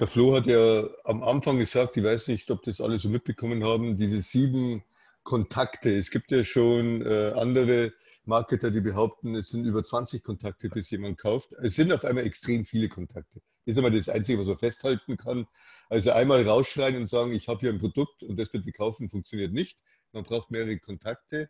Der Flo hat ja am Anfang gesagt, ich weiß nicht, ob das alle so mitbekommen haben, diese sieben Kontakte. Es gibt ja schon äh, andere Marketer, die behaupten, es sind über 20 Kontakte, bis jemand kauft. Es sind auf einmal extrem viele Kontakte. Ist immer das Einzige, was man festhalten kann. Also einmal rausschreien und sagen, ich habe hier ein Produkt und das bitte kaufen, funktioniert nicht. Man braucht mehrere Kontakte.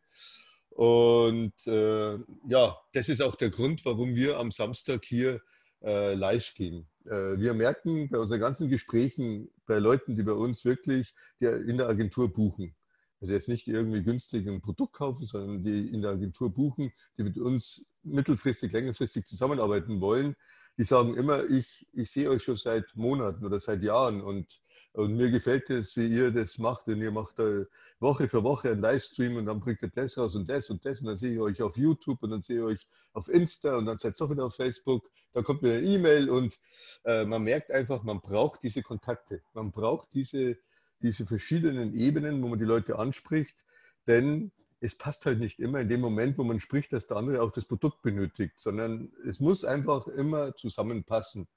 Und äh, ja, das ist auch der Grund, warum wir am Samstag hier äh, live gehen. Äh, wir merken bei unseren ganzen Gesprächen bei Leuten, die bei uns wirklich die in der Agentur buchen, also jetzt nicht irgendwie günstig ein Produkt kaufen, sondern die in der Agentur buchen, die mit uns mittelfristig, längerfristig zusammenarbeiten wollen, die sagen immer, ich, ich sehe euch schon seit Monaten oder seit Jahren und, und mir gefällt es, wie ihr das macht. Und ihr macht da Woche für Woche einen Livestream und dann bringt ihr das raus und das und das. Und dann sehe ich euch auf YouTube und dann sehe ich euch auf Insta und dann seid ihr auch wieder auf Facebook. Dann kommt mir eine E-Mail und äh, man merkt einfach, man braucht diese Kontakte. Man braucht diese, diese verschiedenen Ebenen, wo man die Leute anspricht. Denn es passt halt nicht immer in dem Moment, wo man spricht, dass der andere auch das Produkt benötigt, sondern es muss einfach immer zusammenpassen.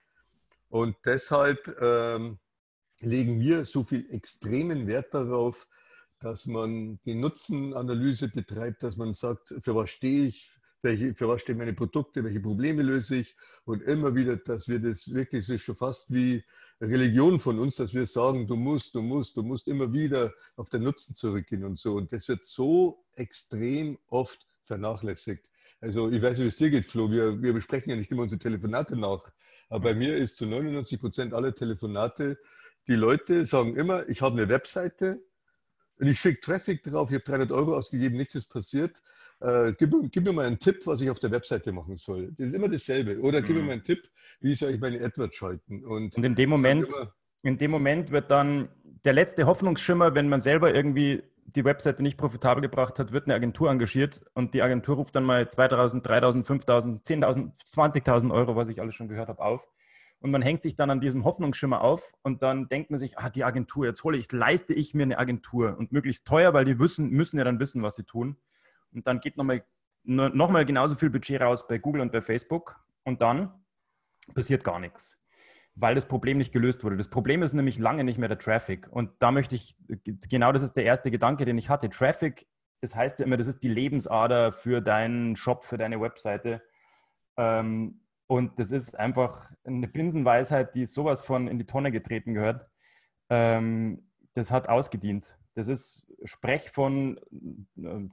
Und deshalb ähm, legen wir so viel extremen Wert darauf, dass man die Nutzenanalyse betreibt, dass man sagt, für was stehe ich, welche, für was stehen meine Produkte, welche Probleme löse ich und immer wieder, dass wir das wirklich, das ist schon fast wie Religion von uns, dass wir sagen, du musst, du musst, du musst immer wieder auf den Nutzen zurückgehen und so. Und das wird so extrem oft vernachlässigt. Also ich weiß nicht, wie es dir geht, Flo. Wir, wir besprechen ja nicht immer unsere Telefonate nach. Aber bei mir ist zu 99 Prozent aller Telefonate, die Leute sagen immer, ich habe eine Webseite, und ich schicke Traffic drauf, ich habe 300 Euro ausgegeben, nichts ist passiert. Äh, gib, gib, mir mal einen Tipp, was ich auf der Webseite machen soll. Das ist immer dasselbe. Oder gib mhm. mir mal einen Tipp, wie soll ich meine AdWords schalten. Und, Und in, dem Moment, in dem Moment wird dann der letzte Hoffnungsschimmer, wenn man selber irgendwie die Webseite nicht profitabel gebracht hat, wird eine Agentur engagiert und die Agentur ruft dann mal 2.000, 3.000, 5.000, 10.000, 20.000 Euro, was ich alles schon gehört habe, auf und man hängt sich dann an diesem Hoffnungsschimmer auf und dann denkt man sich, ah, die Agentur, jetzt hole ich, leiste ich mir eine Agentur und möglichst teuer, weil die wissen, müssen ja dann wissen, was sie tun. Und dann geht nochmal noch mal genauso viel Budget raus bei Google und bei Facebook und dann passiert gar nichts, weil das Problem nicht gelöst wurde. Das Problem ist nämlich lange nicht mehr der Traffic. Und da möchte ich, genau das ist der erste Gedanke, den ich hatte. Traffic, das heißt ja immer, das ist die Lebensader für deinen Shop, für deine Webseite. Ähm, und das ist einfach eine Binsenweisheit, die sowas von in die Tonne getreten gehört. Ähm, das hat ausgedient. Das ist Sprech von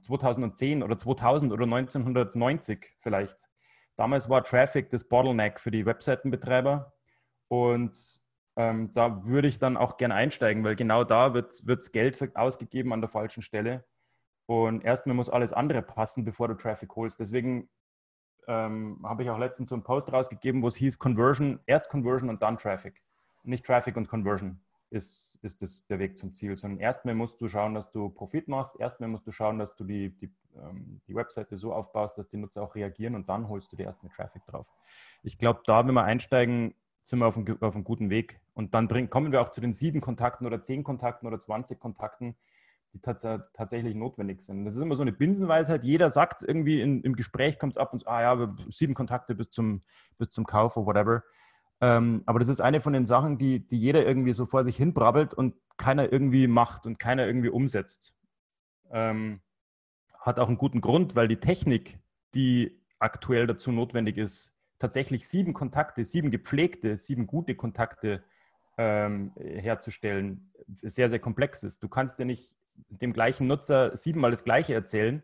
2010 äh, oder 2000 oder 1990 vielleicht. Damals war Traffic das Bottleneck für die Webseitenbetreiber. Und ähm, da würde ich dann auch gerne einsteigen, weil genau da wird, wird Geld ausgegeben an der falschen Stelle. Und erstmal muss alles andere passen, bevor du Traffic holst. Deswegen ähm, habe ich auch letztens so einen Post rausgegeben, wo es hieß Conversion, erst Conversion und dann Traffic. Nicht Traffic und Conversion ist, ist das der Weg zum Ziel, sondern erstmal musst du schauen, dass du Profit machst, erstmal musst du schauen, dass du die, die, ähm, die Webseite so aufbaust, dass die Nutzer auch reagieren und dann holst du dir erstmal Traffic drauf. Ich glaube, da, wenn wir einsteigen, sind wir auf einem, auf einem guten Weg. Und dann bring, kommen wir auch zu den sieben Kontakten oder zehn Kontakten oder 20 Kontakten, die tats tatsächlich notwendig sind. Das ist immer so eine Binsenweisheit. Jeder sagt irgendwie in, im Gespräch, kommt es ab und zu, ah ja, sieben Kontakte bis zum, bis zum Kauf oder whatever. Ähm, aber das ist eine von den Sachen, die, die jeder irgendwie so vor sich hin brabbelt und keiner irgendwie macht und keiner irgendwie umsetzt. Ähm, hat auch einen guten Grund, weil die Technik, die aktuell dazu notwendig ist, tatsächlich sieben Kontakte, sieben gepflegte, sieben gute Kontakte ähm, herzustellen, sehr, sehr komplex ist. Du kannst ja nicht dem gleichen Nutzer siebenmal das Gleiche erzählen,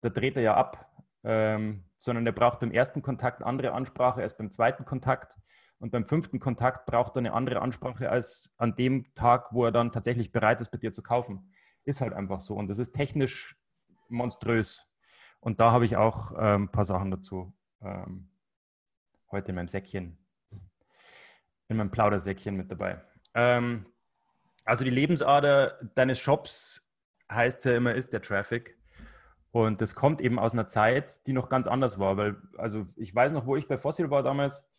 da dreht er ja ab. Ähm, sondern er braucht beim ersten Kontakt andere Ansprache als beim zweiten Kontakt. Und beim fünften Kontakt braucht er eine andere Ansprache als an dem Tag, wo er dann tatsächlich bereit ist, bei dir zu kaufen. Ist halt einfach so. Und das ist technisch monströs. Und da habe ich auch ähm, ein paar Sachen dazu ähm, heute in meinem Säckchen, in meinem Plaudersäckchen mit dabei. Ähm, also die Lebensader deines Shops heißt ja immer, ist der Traffic. Und das kommt eben aus einer Zeit, die noch ganz anders war, weil, also ich weiß noch, wo ich bei Fossil war damals,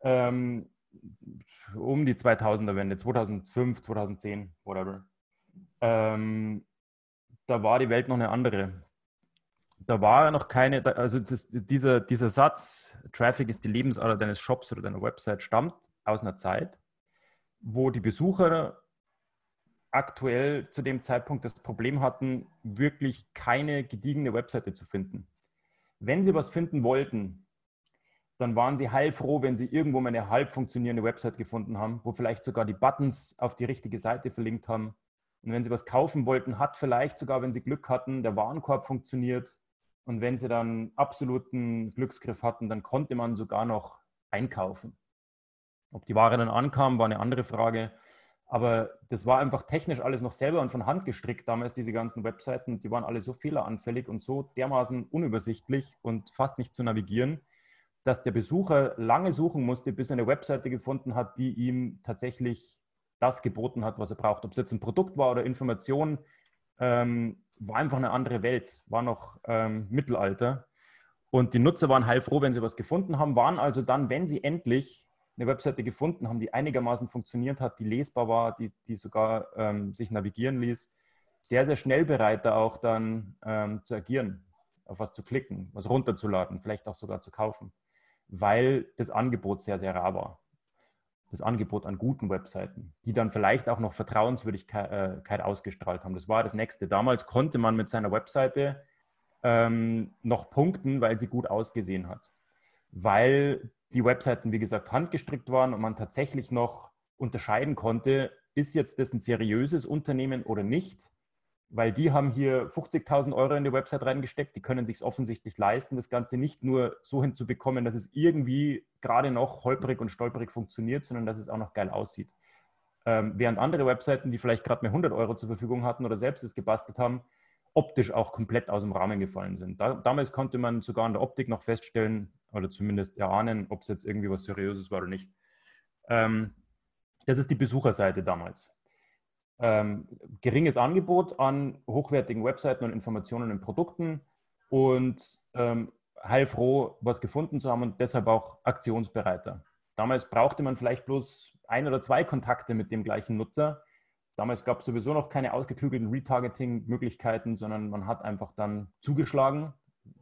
ähm, um die 2000er Wende, 2005, 2010, whatever. Ähm, da war die Welt noch eine andere. Da war noch keine, also das, dieser, dieser Satz, Traffic ist die Lebensader deines Shops oder deiner Website, stammt aus einer Zeit, wo die Besucher aktuell zu dem Zeitpunkt das Problem hatten, wirklich keine gediegene Webseite zu finden. Wenn sie was finden wollten, dann waren sie heilfroh, wenn sie irgendwo mal eine halb funktionierende Website gefunden haben, wo vielleicht sogar die Buttons auf die richtige Seite verlinkt haben. Und wenn sie was kaufen wollten, hat vielleicht sogar, wenn sie Glück hatten, der Warenkorb funktioniert. Und wenn sie dann absoluten Glücksgriff hatten, dann konnte man sogar noch einkaufen. Ob die Ware dann ankam, war eine andere Frage. Aber das war einfach technisch alles noch selber und von Hand gestrickt damals, diese ganzen Webseiten. Die waren alle so fehleranfällig und so dermaßen unübersichtlich und fast nicht zu navigieren, dass der Besucher lange suchen musste, bis er eine Webseite gefunden hat, die ihm tatsächlich das geboten hat, was er braucht. Ob es jetzt ein Produkt war oder Information, ähm, war einfach eine andere Welt, war noch ähm, Mittelalter. Und die Nutzer waren heilfroh, wenn sie was gefunden haben, waren also dann, wenn sie endlich eine Webseite gefunden haben, die einigermaßen funktioniert hat, die lesbar war, die, die sogar ähm, sich navigieren ließ, sehr, sehr schnell bereit, da auch dann ähm, zu agieren, auf was zu klicken, was runterzuladen, vielleicht auch sogar zu kaufen, weil das Angebot sehr, sehr rar war. Das Angebot an guten Webseiten, die dann vielleicht auch noch Vertrauenswürdigkeit äh, ausgestrahlt haben. Das war das Nächste. Damals konnte man mit seiner Webseite ähm, noch punkten, weil sie gut ausgesehen hat. Weil die Webseiten, wie gesagt, handgestrickt waren und man tatsächlich noch unterscheiden konnte, ist jetzt das ein seriöses Unternehmen oder nicht, weil die haben hier 50.000 Euro in die Website reingesteckt, die können sich offensichtlich leisten, das Ganze nicht nur so hinzubekommen, dass es irgendwie gerade noch holprig und stolperig funktioniert, sondern dass es auch noch geil aussieht. Ähm, während andere Webseiten, die vielleicht gerade mehr 100 Euro zur Verfügung hatten oder selbst es gebastelt haben, optisch auch komplett aus dem Rahmen gefallen sind. Da, damals konnte man sogar an der Optik noch feststellen, oder zumindest erahnen, ob es jetzt irgendwie was Seriöses war oder nicht. Ähm, das ist die Besucherseite damals. Ähm, geringes Angebot an hochwertigen Webseiten und Informationen und Produkten und ähm, heilfroh, was gefunden zu haben und deshalb auch aktionsbereiter. Damals brauchte man vielleicht bloß ein oder zwei Kontakte mit dem gleichen Nutzer. Damals gab es sowieso noch keine ausgeklügelten Retargeting-Möglichkeiten, sondern man hat einfach dann zugeschlagen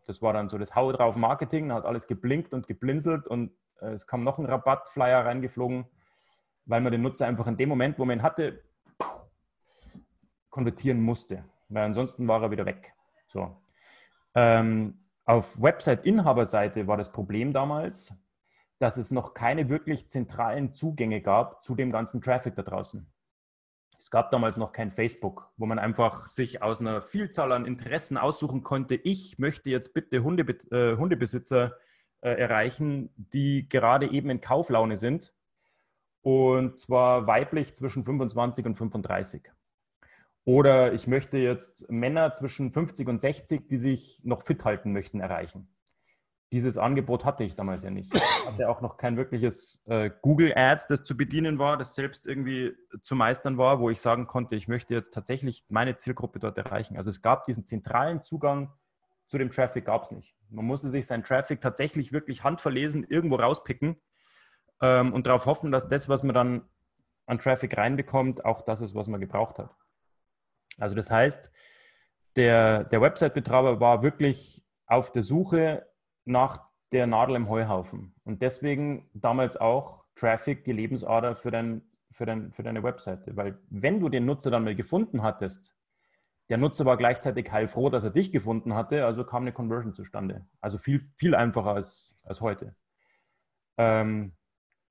das war dann so das Hau drauf Marketing, da hat alles geblinkt und geblinzelt und äh, es kam noch ein Rabattflyer reingeflogen, weil man den Nutzer einfach in dem Moment, wo man ihn hatte, konvertieren musste, weil ansonsten war er wieder weg. So. Ähm, auf Website-Inhaberseite war das Problem damals, dass es noch keine wirklich zentralen Zugänge gab zu dem ganzen Traffic da draußen. Es gab damals noch kein Facebook, wo man einfach sich aus einer Vielzahl an Interessen aussuchen konnte. Ich möchte jetzt bitte Hunde, äh, Hundebesitzer äh, erreichen, die gerade eben in Kauflaune sind. Und zwar weiblich zwischen 25 und 35. Oder ich möchte jetzt Männer zwischen 50 und 60, die sich noch fit halten möchten, erreichen dieses Angebot hatte ich damals ja nicht. Ich hatte auch noch kein wirkliches äh, Google Ads, das zu bedienen war, das selbst irgendwie zu meistern war, wo ich sagen konnte, ich möchte jetzt tatsächlich meine Zielgruppe dort erreichen. Also es gab diesen zentralen Zugang zu dem Traffic, gab es nicht. Man musste sich seinen Traffic tatsächlich wirklich handverlesen, irgendwo rauspicken ähm, und darauf hoffen, dass das, was man dann an Traffic reinbekommt, auch das ist, was man gebraucht hat. Also das heißt, der, der Website-Betreiber war wirklich auf der Suche nach der Nadel im Heuhaufen. Und deswegen damals auch Traffic die Lebensader für, dein, für, dein, für deine Webseite. Weil wenn du den Nutzer dann mal gefunden hattest, der Nutzer war gleichzeitig heilfroh, dass er dich gefunden hatte, also kam eine Conversion zustande. Also viel, viel einfacher als, als heute. Ähm,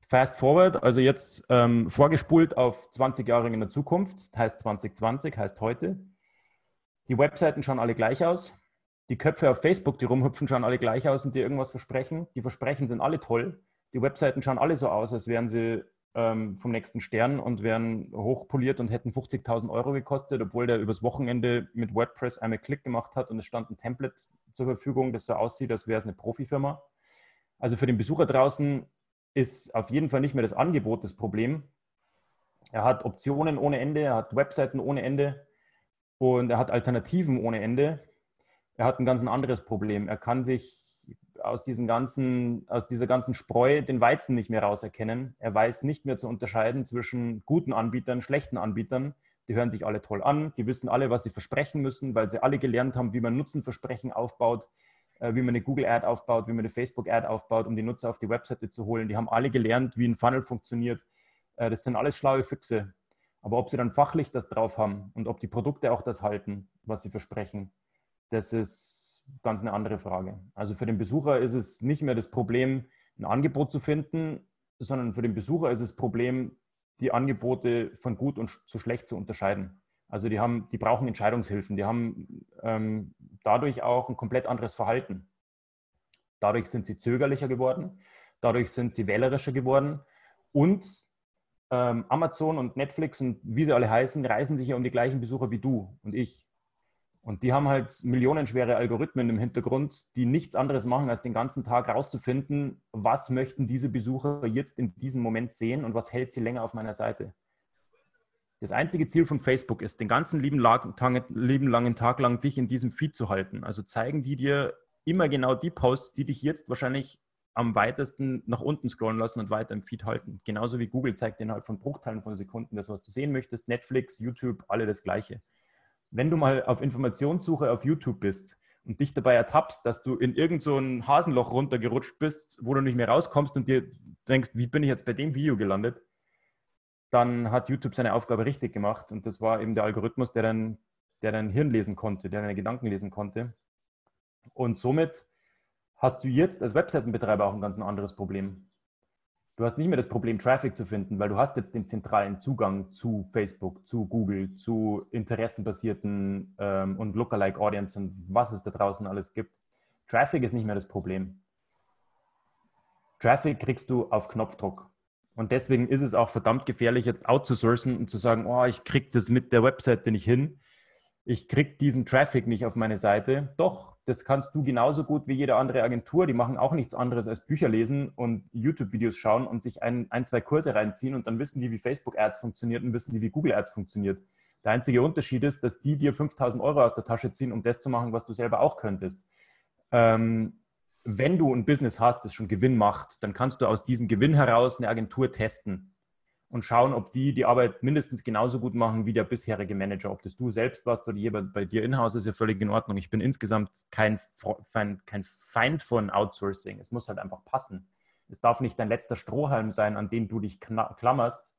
fast forward, also jetzt ähm, vorgespult auf 20 Jahre in der Zukunft, heißt 2020, heißt heute. Die Webseiten schauen alle gleich aus die Köpfe auf Facebook, die rumhüpfen, schauen alle gleich aus und dir irgendwas versprechen. Die Versprechen sind alle toll. Die Webseiten schauen alle so aus, als wären sie ähm, vom nächsten Stern und wären hochpoliert und hätten 50.000 Euro gekostet, obwohl der übers Wochenende mit WordPress einmal Klick gemacht hat und es stand ein Template zur Verfügung, das so aussieht, als wäre es eine Profifirma. Also für den Besucher draußen ist auf jeden Fall nicht mehr das Angebot das Problem. Er hat Optionen ohne Ende, er hat Webseiten ohne Ende und er hat Alternativen ohne Ende. Er hat ein ganz anderes Problem. Er kann sich aus, diesen ganzen, aus dieser ganzen Spreu den Weizen nicht mehr rauserkennen. Er weiß nicht mehr zu unterscheiden zwischen guten Anbietern, schlechten Anbietern. Die hören sich alle toll an, die wissen alle, was sie versprechen müssen, weil sie alle gelernt haben, wie man Nutzenversprechen aufbaut, äh, wie man eine Google-Ad aufbaut, wie man eine Facebook-Ad aufbaut, um die Nutzer auf die Webseite zu holen. Die haben alle gelernt, wie ein Funnel funktioniert. Äh, das sind alles schlaue Füchse. Aber ob sie dann fachlich das drauf haben und ob die Produkte auch das halten, was sie versprechen, das ist ganz eine andere Frage. Also für den Besucher ist es nicht mehr das Problem, ein Angebot zu finden, sondern für den Besucher ist es das Problem, die Angebote von gut und zu schlecht zu unterscheiden. Also die haben, die brauchen Entscheidungshilfen, die haben ähm, dadurch auch ein komplett anderes Verhalten. Dadurch sind sie zögerlicher geworden, dadurch sind sie wählerischer geworden und ähm, Amazon und Netflix und wie sie alle heißen, reißen sich ja um die gleichen Besucher wie du und ich. Und die haben halt millionenschwere Algorithmen im Hintergrund, die nichts anderes machen, als den ganzen Tag rauszufinden, was möchten diese Besucher jetzt in diesem Moment sehen und was hält sie länger auf meiner Seite. Das einzige Ziel von Facebook ist, den ganzen lieben, langen Tag lang dich in diesem Feed zu halten. Also zeigen die dir immer genau die Posts, die dich jetzt wahrscheinlich am weitesten nach unten scrollen lassen und weiter im Feed halten. Genauso wie Google zeigt innerhalb von Bruchteilen von Sekunden das, was du sehen möchtest. Netflix, YouTube, alle das Gleiche. Wenn du mal auf Informationssuche auf YouTube bist und dich dabei ertappst, dass du in irgend so Hasenloch runtergerutscht bist, wo du nicht mehr rauskommst und dir denkst, wie bin ich jetzt bei dem Video gelandet, dann hat YouTube seine Aufgabe richtig gemacht. Und das war eben der Algorithmus, der dann, der dein Hirn lesen konnte, der deine Gedanken lesen konnte. Und somit hast du jetzt als Webseitenbetreiber auch ein ganz anderes Problem. Du hast nicht mehr das Problem, Traffic zu finden, weil du hast jetzt den zentralen Zugang zu Facebook, zu Google, zu interessenbasierten ähm, und Lookalike Audience und was es da draußen alles gibt. Traffic ist nicht mehr das Problem. Traffic kriegst du auf Knopfdruck. Und deswegen ist es auch verdammt gefährlich, jetzt outzusourcen und zu sagen, oh, ich kriege das mit der Webseite nicht hin. Ich kriege diesen Traffic nicht auf meine Seite. Doch, das kannst du genauso gut wie jede andere Agentur. Die machen auch nichts anderes als Bücher lesen und YouTube-Videos schauen und sich ein, ein, zwei Kurse reinziehen und dann wissen die, wie Facebook-Ads funktioniert und wissen die, wie Google-Ads funktioniert. Der einzige Unterschied ist, dass die dir 5000 Euro aus der Tasche ziehen, um das zu machen, was du selber auch könntest. Ähm, wenn du ein Business hast, das schon Gewinn macht, dann kannst du aus diesem Gewinn heraus eine Agentur testen und schauen, ob die die Arbeit mindestens genauso gut machen wie der bisherige Manager. Ob das du selbst warst oder jemand bei dir in-house, ist ja völlig in Ordnung. Ich bin insgesamt kein, kein Feind von Outsourcing. Es muss halt einfach passen. Es darf nicht dein letzter Strohhalm sein, an den du dich klammerst,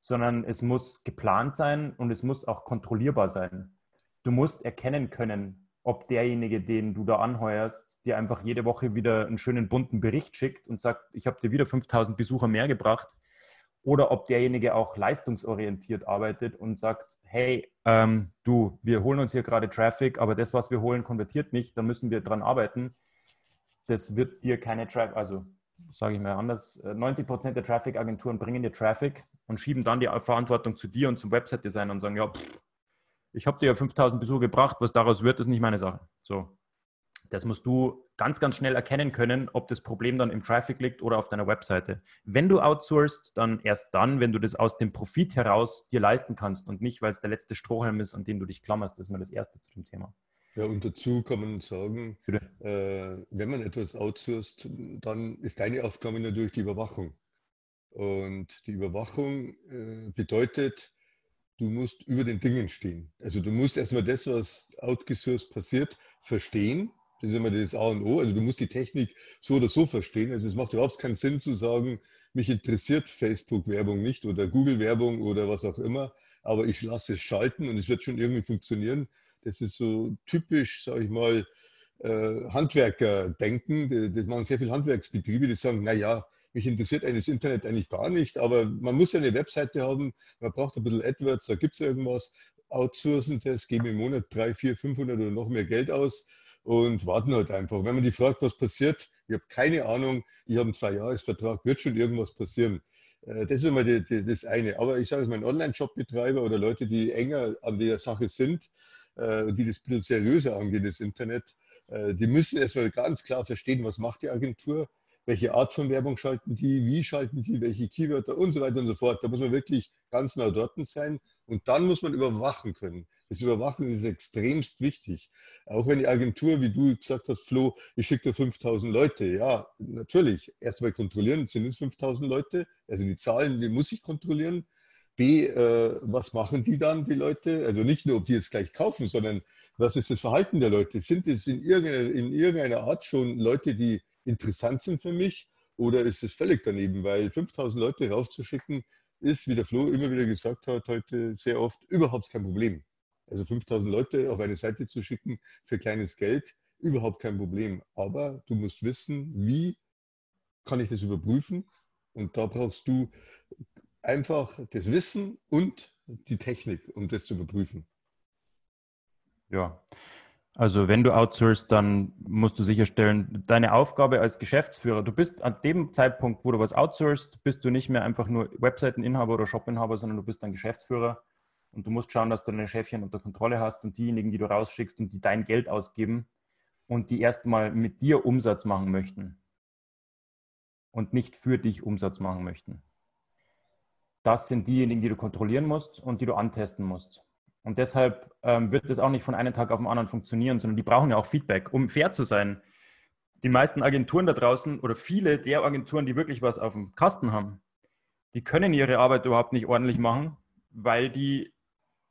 sondern es muss geplant sein und es muss auch kontrollierbar sein. Du musst erkennen können, ob derjenige, den du da anheuerst, dir einfach jede Woche wieder einen schönen bunten Bericht schickt und sagt, ich habe dir wieder 5000 Besucher mehr gebracht, oder ob derjenige auch leistungsorientiert arbeitet und sagt, hey, ähm, du, wir holen uns hier gerade Traffic, aber das, was wir holen, konvertiert nicht, da müssen wir dran arbeiten. Das wird dir keine Traffic, also sage ich mal anders, 90 äh, Prozent der Traffic-Agenturen bringen dir Traffic und schieben dann die Verantwortung zu dir und zum Website-Design und sagen, ja, pff, ich habe dir ja 5000 Besucher gebracht, was daraus wird, ist nicht meine Sache. So. Das musst du ganz, ganz schnell erkennen können, ob das Problem dann im Traffic liegt oder auf deiner Webseite. Wenn du outsourcest, dann erst dann, wenn du das aus dem Profit heraus dir leisten kannst und nicht, weil es der letzte Strohhalm ist, an den du dich klammerst. Das ist mal das Erste zu dem Thema. Ja, und dazu kann man sagen, äh, wenn man etwas outsourced, dann ist deine Aufgabe natürlich die Überwachung. Und die Überwachung äh, bedeutet, du musst über den Dingen stehen. Also du musst erstmal das, was outgesourced passiert, verstehen. Das ist immer das A und O. Also du musst die Technik so oder so verstehen. Also es macht überhaupt keinen Sinn zu sagen, mich interessiert Facebook-Werbung nicht oder Google-Werbung oder was auch immer, aber ich lasse es schalten und es wird schon irgendwie funktionieren. Das ist so typisch, sage ich mal, äh, Handwerker-Denken. Das machen sehr viele Handwerksbetriebe, die sagen, naja, mich interessiert das Internet eigentlich gar nicht, aber man muss ja eine Webseite haben, man braucht ein bisschen AdWords, da gibt es irgendwas, outsourcen das, geben im Monat 3, 4, 500 oder noch mehr Geld aus und warten halt einfach. Wenn man die fragt, was passiert, ich habe keine Ahnung, ich habe einen Zwei-Jahres-Vertrag, wird schon irgendwas passieren. Äh, das ist immer die, die, das eine. Aber ich sage es mal, Online-Shop-Betreiber oder Leute, die enger an der Sache sind, äh, die das ein bisschen seriöser angehen, das Internet, äh, die müssen erstmal ganz klar verstehen, was macht die Agentur, welche Art von Werbung schalten die, wie schalten die, welche Keywörter und so weiter und so fort. Da muss man wirklich ganz nah dort sein und dann muss man überwachen können. Das Überwachen ist extremst wichtig. Auch wenn die Agentur, wie du gesagt hast, Flo, ich schicke dir 5000 Leute. Ja, natürlich. Erstmal kontrollieren, sind es 5000 Leute? Also die Zahlen, die muss ich kontrollieren. B, äh, was machen die dann, die Leute? Also nicht nur, ob die jetzt gleich kaufen, sondern was ist das Verhalten der Leute? Sind es in irgendeiner, in irgendeiner Art schon Leute, die interessant sind für mich? Oder ist es völlig daneben? Weil 5000 Leute raufzuschicken, ist, wie der Flo immer wieder gesagt hat, heute sehr oft überhaupt kein Problem. Also 5000 Leute auf eine Seite zu schicken für kleines Geld, überhaupt kein Problem. Aber du musst wissen, wie kann ich das überprüfen? Und da brauchst du einfach das Wissen und die Technik, um das zu überprüfen. Ja, also wenn du outsourcest, dann musst du sicherstellen, deine Aufgabe als Geschäftsführer, du bist an dem Zeitpunkt, wo du was outsourcest, bist du nicht mehr einfach nur Webseiteninhaber oder Shopinhaber, sondern du bist ein Geschäftsführer und du musst schauen, dass du deine Chefchen unter Kontrolle hast und diejenigen, die du rausschickst und die dein Geld ausgeben und die erstmal mit dir Umsatz machen möchten und nicht für dich Umsatz machen möchten. Das sind diejenigen, die du kontrollieren musst und die du antesten musst. Und deshalb ähm, wird das auch nicht von einem Tag auf den anderen funktionieren, sondern die brauchen ja auch Feedback, um fair zu sein. Die meisten Agenturen da draußen oder viele der Agenturen, die wirklich was auf dem Kasten haben, die können ihre Arbeit überhaupt nicht ordentlich machen, weil die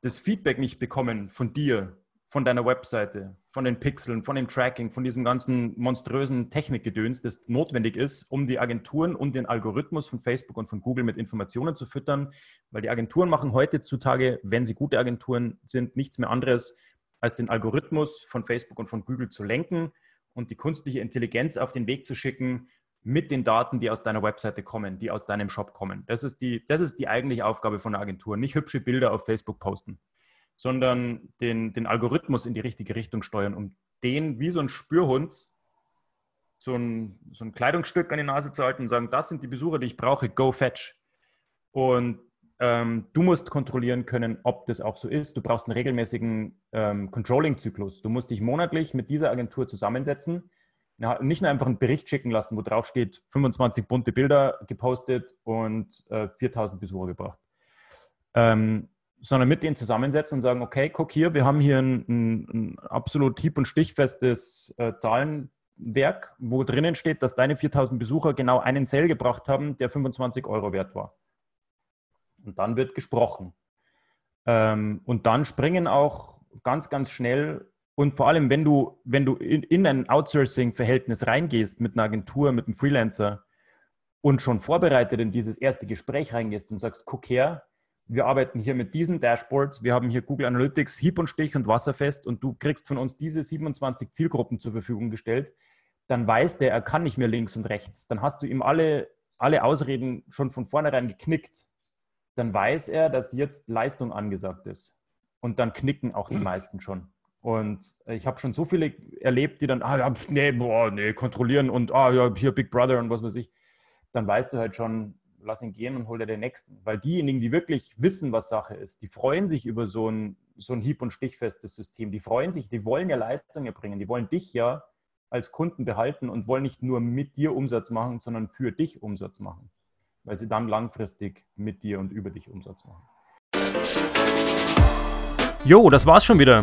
das Feedback nicht bekommen von dir, von deiner Webseite, von den Pixeln, von dem Tracking, von diesem ganzen monströsen Technikgedöns, das notwendig ist, um die Agenturen und den Algorithmus von Facebook und von Google mit Informationen zu füttern, weil die Agenturen machen heutzutage, wenn sie gute Agenturen sind, nichts mehr anderes, als den Algorithmus von Facebook und von Google zu lenken und die künstliche Intelligenz auf den Weg zu schicken, mit den Daten, die aus deiner Webseite kommen, die aus deinem Shop kommen. Das ist die, das ist die eigentliche Aufgabe von der Agentur. Nicht hübsche Bilder auf Facebook posten, sondern den, den Algorithmus in die richtige Richtung steuern, um den wie so ein Spürhund so ein, so ein Kleidungsstück an die Nase zu halten und sagen, das sind die Besucher, die ich brauche, go fetch. Und ähm, du musst kontrollieren können, ob das auch so ist. Du brauchst einen regelmäßigen ähm, Controlling-Zyklus. Du musst dich monatlich mit dieser Agentur zusammensetzen nicht nur einfach einen Bericht schicken lassen, wo drauf steht, 25 bunte Bilder gepostet und äh, 4000 Besucher gebracht. Ähm, sondern mit denen zusammensetzen und sagen, okay, guck hier, wir haben hier ein, ein, ein absolut hieb- und stichfestes äh, Zahlenwerk, wo drinnen steht, dass deine 4000 Besucher genau einen Sale gebracht haben, der 25 Euro wert war. Und dann wird gesprochen. Ähm, und dann springen auch ganz, ganz schnell und vor allem, wenn du, wenn du in, in ein Outsourcing-Verhältnis reingehst mit einer Agentur, mit einem Freelancer und schon vorbereitet in dieses erste Gespräch reingehst und sagst, guck her, wir arbeiten hier mit diesen Dashboards, wir haben hier Google Analytics, Hieb und Stich und Wasserfest und du kriegst von uns diese 27 Zielgruppen zur Verfügung gestellt, dann weiß der, er kann nicht mehr links und rechts. Dann hast du ihm alle, alle Ausreden schon von vornherein geknickt. Dann weiß er, dass jetzt Leistung angesagt ist. Und dann knicken auch die meisten schon. Und ich habe schon so viele erlebt, die dann, ah ja, nee, boah, nee, kontrollieren und ah ja, hier Big Brother und was weiß ich. Dann weißt du halt schon, lass ihn gehen und hol dir den nächsten. Weil diejenigen, die wirklich wissen, was Sache ist, die freuen sich über so ein, so ein hieb- und stichfestes System. Die freuen sich, die wollen ja Leistungen erbringen. Die wollen dich ja als Kunden behalten und wollen nicht nur mit dir Umsatz machen, sondern für dich Umsatz machen. Weil sie dann langfristig mit dir und über dich Umsatz machen. Jo, das war's schon wieder.